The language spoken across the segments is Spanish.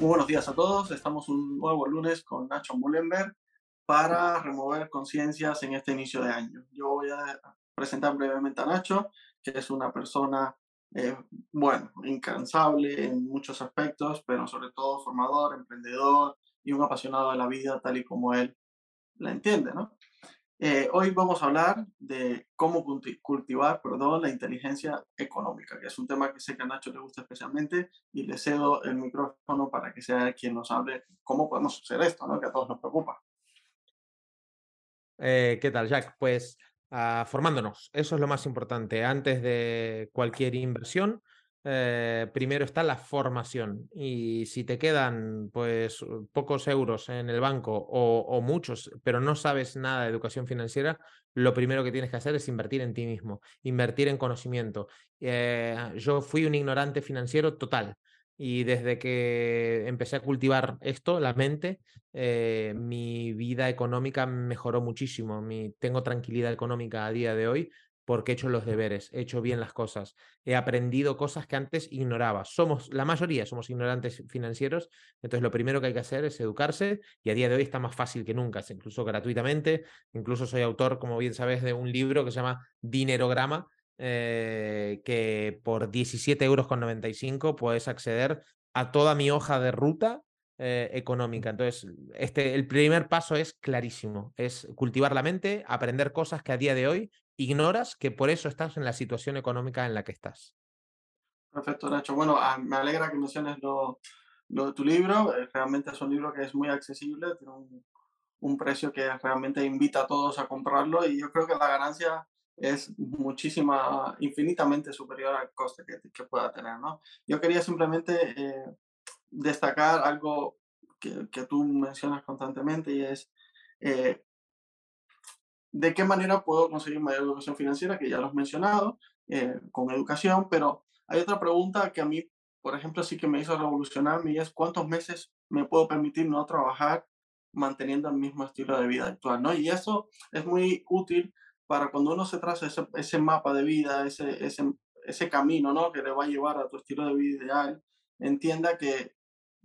Muy buenos días a todos. Estamos un nuevo lunes con Nacho Mullenberg para remover conciencias en este inicio de año. Yo voy a presentar brevemente a Nacho, que es una persona, eh, bueno, incansable en muchos aspectos, pero sobre todo formador, emprendedor y un apasionado de la vida tal y como él la entiende, ¿no? Eh, hoy vamos a hablar de cómo cultivar perdón, la inteligencia económica, que es un tema que sé que a Nacho le gusta especialmente y le cedo el micrófono para que sea quien nos hable cómo podemos hacer esto, ¿no? que a todos nos preocupa. Eh, ¿Qué tal, Jack? Pues ah, formándonos, eso es lo más importante. Antes de cualquier inversión, eh, primero está la formación. Y si te quedan pues pocos euros en el banco o, muchos, pero no sabes nada de educación financiera, lo primero que tienes que hacer es invertir en ti mismo, invertir en conocimiento. Eh, yo fui un ignorante financiero total. Y desde que empecé a cultivar esto, la mente, eh, mi vida económica mejoró muchísimo. Mi, tengo tranquilidad económica a día de hoy porque he hecho los deberes, he hecho bien las cosas, he aprendido cosas que antes ignoraba. Somos, la mayoría somos ignorantes financieros, entonces lo primero que hay que hacer es educarse y a día de hoy está más fácil que nunca, incluso gratuitamente, incluso soy autor, como bien sabes, de un libro que se llama Dinerograma, eh, que por 17,95 euros puedes acceder a toda mi hoja de ruta eh, económica. Entonces, este, el primer paso es clarísimo, es cultivar la mente, aprender cosas que a día de hoy ignoras, que por eso estás en la situación económica en la que estás. Perfecto, Nacho. Bueno, ah, me alegra que menciones lo, de tu libro. Eh, realmente es un libro que es muy accesible, tiene un, precio que realmente invita a todos a comprarlo y yo creo que la ganancia es muchísima, infinitamente superior al coste que, pueda tener. Yo quería simplemente eh, destacar algo que, que, tú mencionas constantemente y es eh, de qué manera puedo conseguir mayor educación financiera, que ya lo has mencionado, eh, con educación, pero hay otra pregunta que a mí, por ejemplo, sí que me hizo revolucionarme y es cuántos meses me puedo permitir no trabajar manteniendo el mismo estilo de vida actual, ¿no? Y eso es muy útil para cuando uno se traza ese, ese mapa de vida, ese, ese, ese camino, ¿no? Que le va a llevar a tu estilo de vida ideal, entienda que,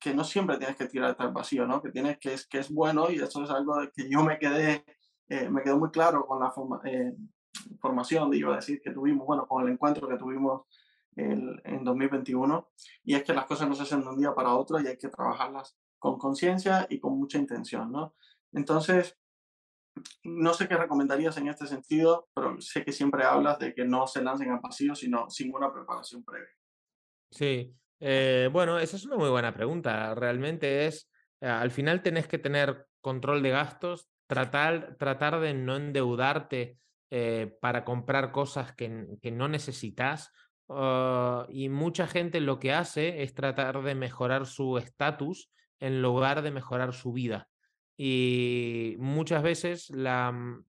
que no siempre tienes que tirarte al vacío, ¿no? Que tienes que es, que es bueno y eso es algo que yo me quedé, eh, me quedó muy claro con la eh, formación, iba a decir, que tuvimos, bueno, con el encuentro que tuvimos el, en 2021, y es que las cosas no se hacen de un día para otro y hay que trabajarlas con conciencia y con mucha intención, ¿no? Entonces, no sé qué recomendarías en este sentido, pero sé que siempre hablas de que no se lancen al vacío, sino sin una preparación previa. Sí, eh, bueno, esa es una muy buena pregunta. Realmente es, al final tenés que tener control de gastos, tratar, tratar de no endeudarte eh, para comprar cosas que, que no necesitas. Ah, y mucha gente lo que hace es tratar de mejorar su estatus en lugar de mejorar su vida. Y muchas veces mm,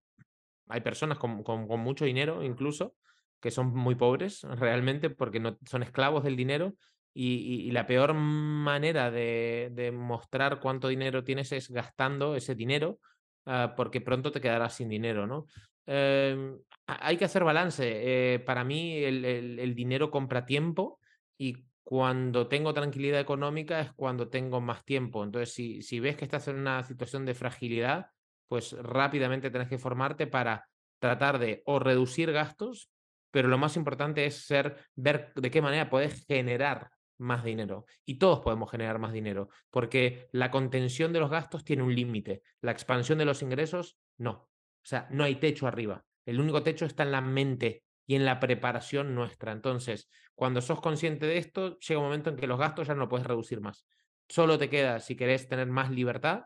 hay personas con, con, mucho dinero incluso que son muy pobres realmente porque son esclavos del dinero y, y, la peor manera de, de, mostrar cuánto dinero tienes es gastando ese dinero uh, porque pronto te quedarás sin dinero, ¿no? Eh, hay que hacer balance. Eh, para mí el, dinero compra tiempo y cuando tengo tranquilidad económica es cuando tengo más tiempo. Entonces, si, si ves que estás en una situación de fragilidad, pues rápidamente tenés que formarte para tratar de o reducir gastos, pero lo más importante es ser, ver de qué manera puedes generar más dinero. Y todos podemos generar más dinero, porque la contención de los gastos tiene un límite, la expansión de los ingresos no. O sea, no hay techo arriba. El único techo está en la mente y en la preparación nuestra. Entonces, cuando sos consciente de esto, llega un momento en que los gastos ya no puedes reducir más. Solo te queda, si querés tener más libertad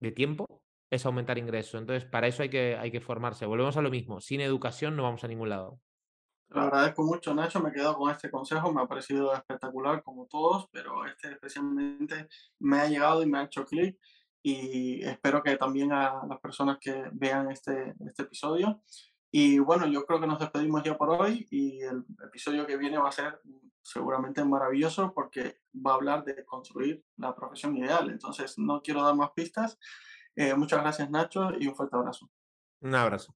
de tiempo, es aumentar ingresos. Entonces, para eso hay que, hay que formarse. Volvemos a lo mismo. Sin educación no vamos a ningún lado. Lo agradezco mucho, Nacho. Me quedo con este consejo. Me ha parecido espectacular como todos, pero este especialmente me ha llegado y me ha hecho clic. y espero que también a las personas que vean este, este episodio. Y bueno, yo creo que nos despedimos ya por hoy y el episodio que viene va a ser seguramente maravilloso porque va a hablar de construir la profesión ideal. Entonces, no quiero dar más pistas. Eh, muchas gracias Nacho y un fuerte abrazo. Un abrazo.